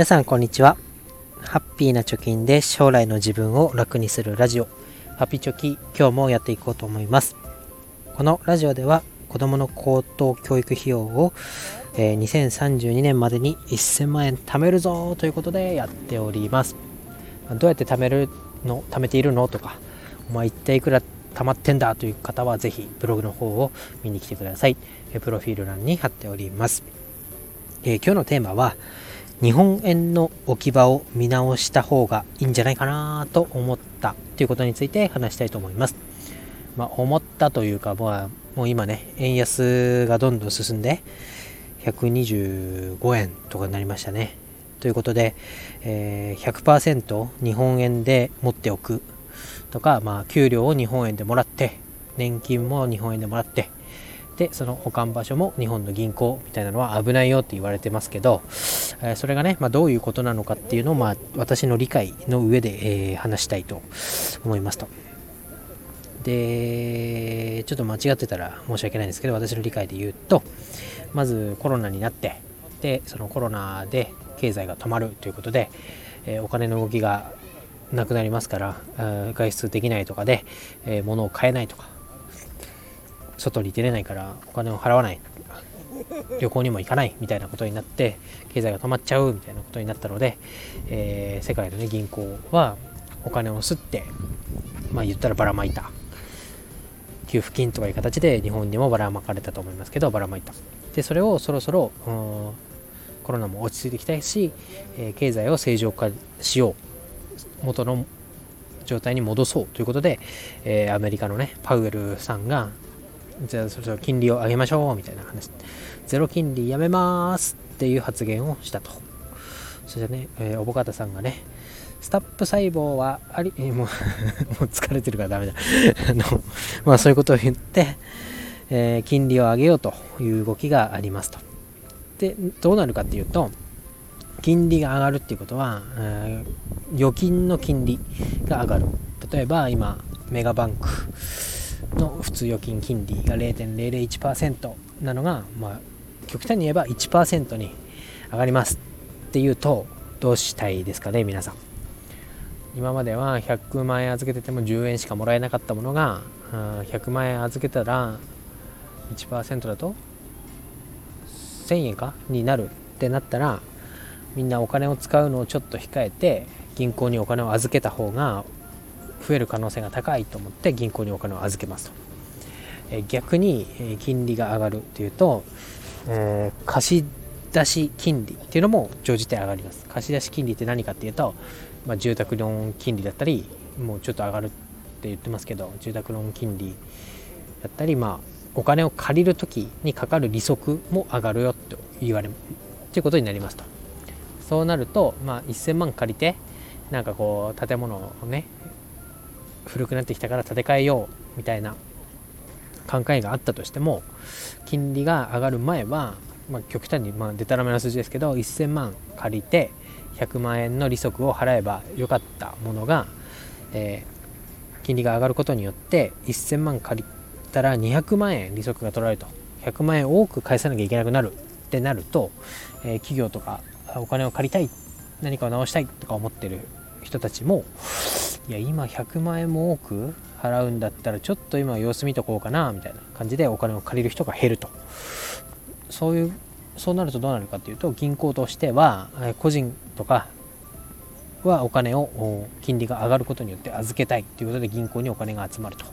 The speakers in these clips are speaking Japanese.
皆さんこんにちは。ハッピーな貯金で将来の自分を楽にするラジオ。ハッピーチョキ今日もやっていこうと思います。このラジオでは子供の高等教育費用を、えー、2032年までに1000万円貯めるぞということでやっております。どうやって貯めるの？貯めているの？とかお前一体いくら溜まってんだ？という方はぜひブログの方を見に来てください。プロフィール欄に貼っております、えー、今日のテーマは日本円の置き場を見直した方がいいんじゃないかなと思ったということについて話したいと思います。まあ、思ったというか、まあ、もう今ね、円安がどんどん進んで、125円とかになりましたね。ということで、えー、100%日本円で持っておくとか、まあ、給料を日本円でもらって、年金も日本円でもらって、でその保管場所も日本の銀行みたいなのは危ないよって言われてますけど、えそれがね、まあ、どういうことなのかっていうのを、まあ、私の理解の上で、えー、話したいと思いますと。で、ちょっと間違ってたら申し訳ないんですけど、私の理解で言うと、まずコロナになって、で、そのコロナで経済が止まるということで、え、お金の動きがなくなりますから、外出できないとかで、え、物を買えないとか、外に出れないからお金を払わない。旅行にも行かない。みたいなことになって経済が止まっちゃうみたいなことになったので、えー、世界の、ね、銀行はお金を吸ってまあ言ったらばらまいた。給付金とかいう形で日本にもばらまかれたと思いますけどばらまいた。でそれをそろそろコロナも落ち着いてきたいし、えー、経済を正常化しよう。元の状態に戻そうということで、えー、アメリカのねパウエルさんがじゃあそろそろ金利を上げましょうみたいな話。ゼロ金利やめますっていう発言をしたと。そしてね、えー、おぼかたさんがねスタップ細胞はあり、えー、もうもう疲れてるからダメだ。あのまあそういうことを言って、えー、金利を上げようという動きがありますと。でどうなるかっていうと金利が上がるっていうことは、えー、預金の金利が上がる。例えば今メガバンク。の普通預金金利が0.001%なのが、まあ、極端に言えば1%に上がります。っていうとどうしたいですかね皆さん。今までは100万円預けてても10円しかもらえなかったものが100万円預けたら1%だと1000円か？になるってなったらみんなお金を使うのをちょっと控えて銀行にお金を預けた方が増える可能性が高いと思って銀行にお金を預けますと。え逆に、金利が上がるというと、えー、貸し出し金利っていうのも常時て上がります。貸し出し金利って何かっていうと、まあ、住宅ローン金利だったり、もうちょっと上がるって言ってますけど、住宅ローン金利だったり、まあ、お金を借りる時にかかる利息も上がるよと言われるということになりますと。そうなると、まあ、1000万借りて、なんかこう建物をね古くなってきたから建て替えようみたいな考えがあったとしても金利が上がる前は、まあ、極端にまあでたらめな数字ですけど1000万借りて100万円の利息を払えばよかったものが、えー、金利が上がることによって1000万借りたら200万円利息が取られると。100万円多く返さなきゃいけなくなるってなると、えー、企業とかお金を借りたい何かを直したいとか思ってる人たちもいや今100万円も多く払うんだったらちょっと今様子見とこうかなみたいな感じでお金を借りる人が減ると。そういうそうなるとどうなるかっていうと銀行としては個人とかはお金を金利が上がることによって預けたいということで銀行にお金が集まると。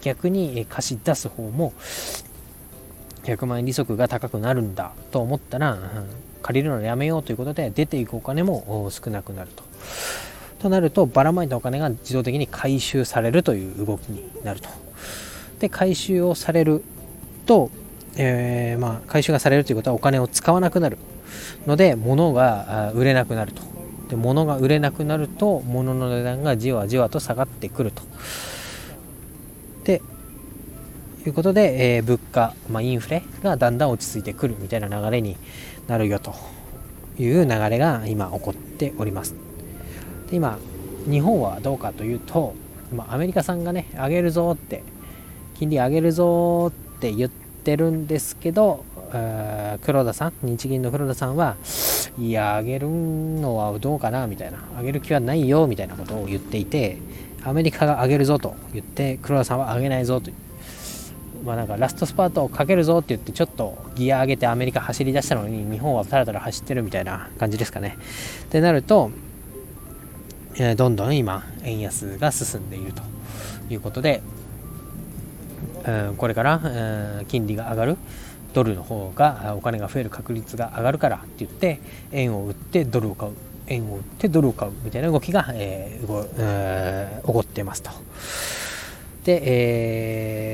逆に貸し出す方も100万円利息が高くなるんだと思ったら借りるのをやめようということで出ていくお金も少なくなると。となるとばらまいたお金が自動的に回収されるという動きになると。で回収をされると、えー、まあ、回収がされるということはお金を使わなくなるので物が売れなくなると。で物が売れなくなると物の値段がじわじわと下がってくると。でいうことで、えー、物価、まあ、インフレがだんだん落ち着いてくるみたいな流れになるよという流れが今起こっております。で今日本はどうかというと今アメリカさんがね上げるぞって金利上げるぞって言ってるんですけど黒田さん日銀の黒田さんはいや上げるのはどうかなみたいな上げる気はないよみたいなことを言っていてアメリカが上げるぞと言って黒田さんは上げないぞとまあなんかラストスパートをかけるぞって言ってちょっとギア上げてアメリカ走り出したのに日本はタラタラ走ってるみたいな感じですかね。ってなると、え、どんどん今円安が進んでいるということで、うん、これから、うん、金利が上がるドルの方がお金が増える確率が上がるからって言って円を売ってドルを買う円を売ってドルを買うみたいな動きが、えー動えー、起こってますと。で、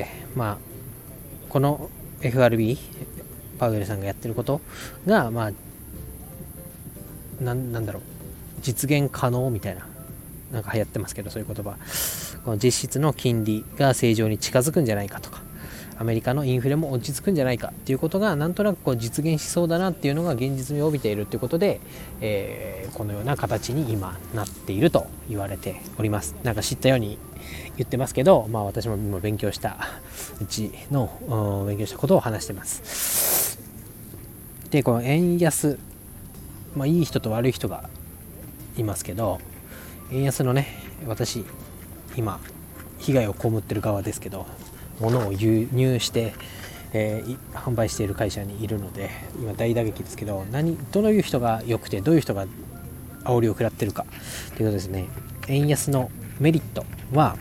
えー、まあこの FRB パウエルさんがやってることがまあなんだろう実現可能みたいななんか流行ってますけどそういう言葉。この実質の金利が正常に近づくんじゃないかとか。アメリカのインフレも落ち着くんじゃないかっていうことがなんとなくこう実現しそうだなっていうのが現実味を帯びているということで、えー、このような形に今なっていると言われております。なんか知ったように言ってますけど、まあ、私も今勉強したうちの勉強したことを話してます。でこの円安、まあ、いい人と悪い人がいますけど円安のね私今被害を被ってる側ですけど物を輸入して、えー、販売している会社にいるので今大打撃ですけど何どういう人が良くてどういう人が煽りを食らってるかということですね。円安のメリットは、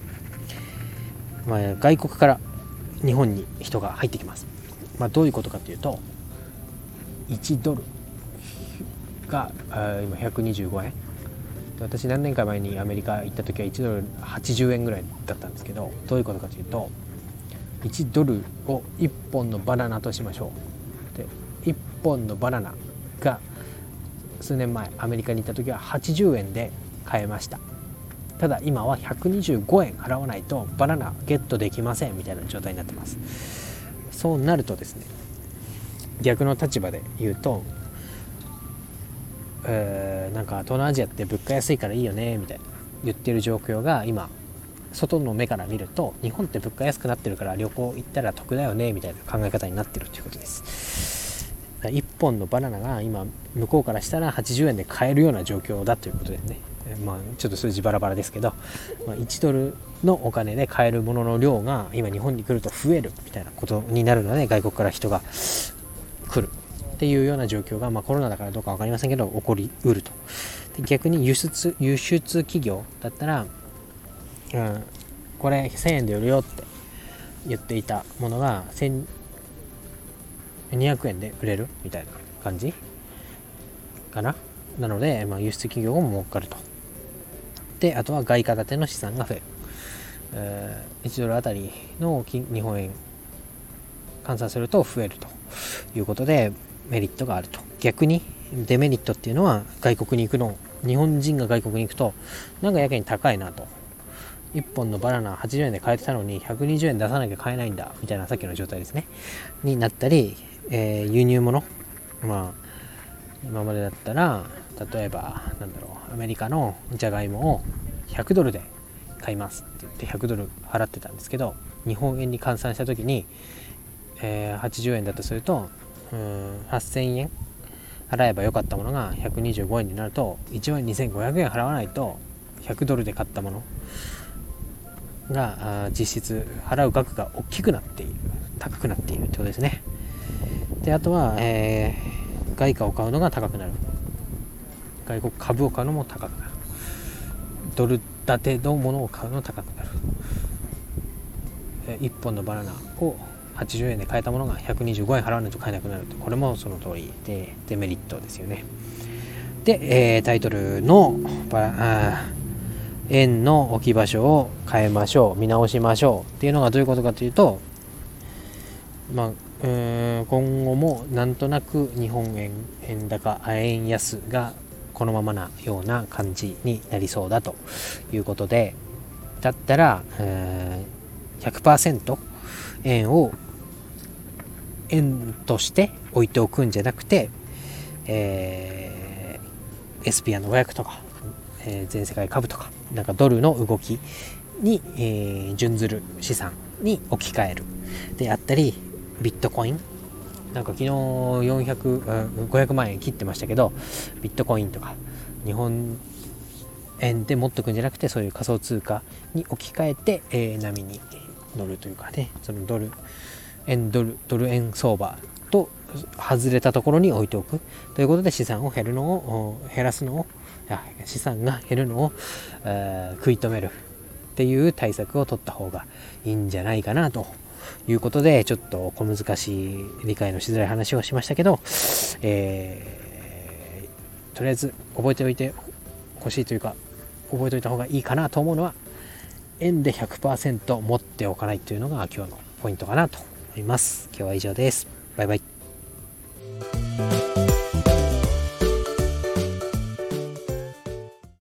まあ、外国から日本に人が入ってきます、まあ、どういうことかというと1ドルが今125円。私何年か前にアメリカ行った時は1ドル80円ぐらいだったんですけどどういうことかというと1ドルを1本のバナナとしましょう。で1本のバナナが数年前アメリカに行った時は80円で買えました。ただ今は125円払わないとバナナゲットできませんみたいな状態になってます。そうなるとですね逆の立場で言うと、えー、なんか東南アジアって物価安いからいいよねみたいな言ってる状況が今外の目から見ると日本って物価安くなってるから旅行行ったら得だよねみたいな考え方になってるということです。1本のバナナが今向こうからしたら80円で買えるような状況だということでね。まあちょっと数字バラバラですけど、まあ、1ドルのお金で買えるものの量が今日本に来ると増えるみたいなことになるので外国から人が来る。っていうような状況が、まあ、コロナだからどうか分かりませんけど起こりうると。で逆に輸出輸出企業だったらうん、これ1000円で売るよって言っていたものが1200円で売れるみたいな感じかな。なので、まあ、輸出企業も儲かると。であとは外貨建ての資産が増える、1ドルあたりの日本円換算すると増えるということでメリットがあると。逆にデメリットっていうのは外国に行くの日本人が外国に行くとなんかやけに高いなと。1本のバナナ80円で買えてたのに120円出さなきゃ買えないんだみたいなさっきの状態ですね。になったり、えー、輸入物。まあ今までだったら例えばなんだろうアメリカのじゃがいもを100ドルで買いますって言って100ドル払ってたんですけど日本円に換算した時に、えー、80円だとするとうん8000円。払えばよかったものが125円になると1万2500円払わないと100ドルで買ったものが実質払う額が大きくなっている。高くなっているということですね。であとは、えー、外貨を買うのが高くなる。外国株を買うのも高くなる。ドル建てのものを買うのも高くなる。1本のバナナを80円で買えたものが125円払わないと買えなくなると。これもその通りでデメリットですよね。で、えー、タイトルの円の置き場所を変えましょう見直しましょうっていうのがどういうことかというとまあ今後もなんとなく日本円円高円安がこのままなような感じになりそうだということでだったら、えー、100%円を円として置いておくんじゃなくて、えー、SPR の500とかえー、全世界株とかなんかドルの動きに、えー、準ずる資産に置き換える。であったりビットコイン。なんか昨日400、500万円切ってましたけどビットコインとか日本円で持っとくんじゃなくてそういう仮想通貨に置き換えて、えー、波に乗るというかねそのドル円ドルドル円相場と外れたところに置いておく。ということで資産を減るのを減らすのを資産が減るのを、えー、食い止める。っていう対策を取った方がいいんじゃないかなということでちょっと小難しい理解のしづらい話をしましたけど、えー、とりあえず覚えておいてほしいというか覚えておいた方がいいかなと思うのは円で100%持っておかないというのが今日のポイントかなと思います。今日は以上です。バイバイ。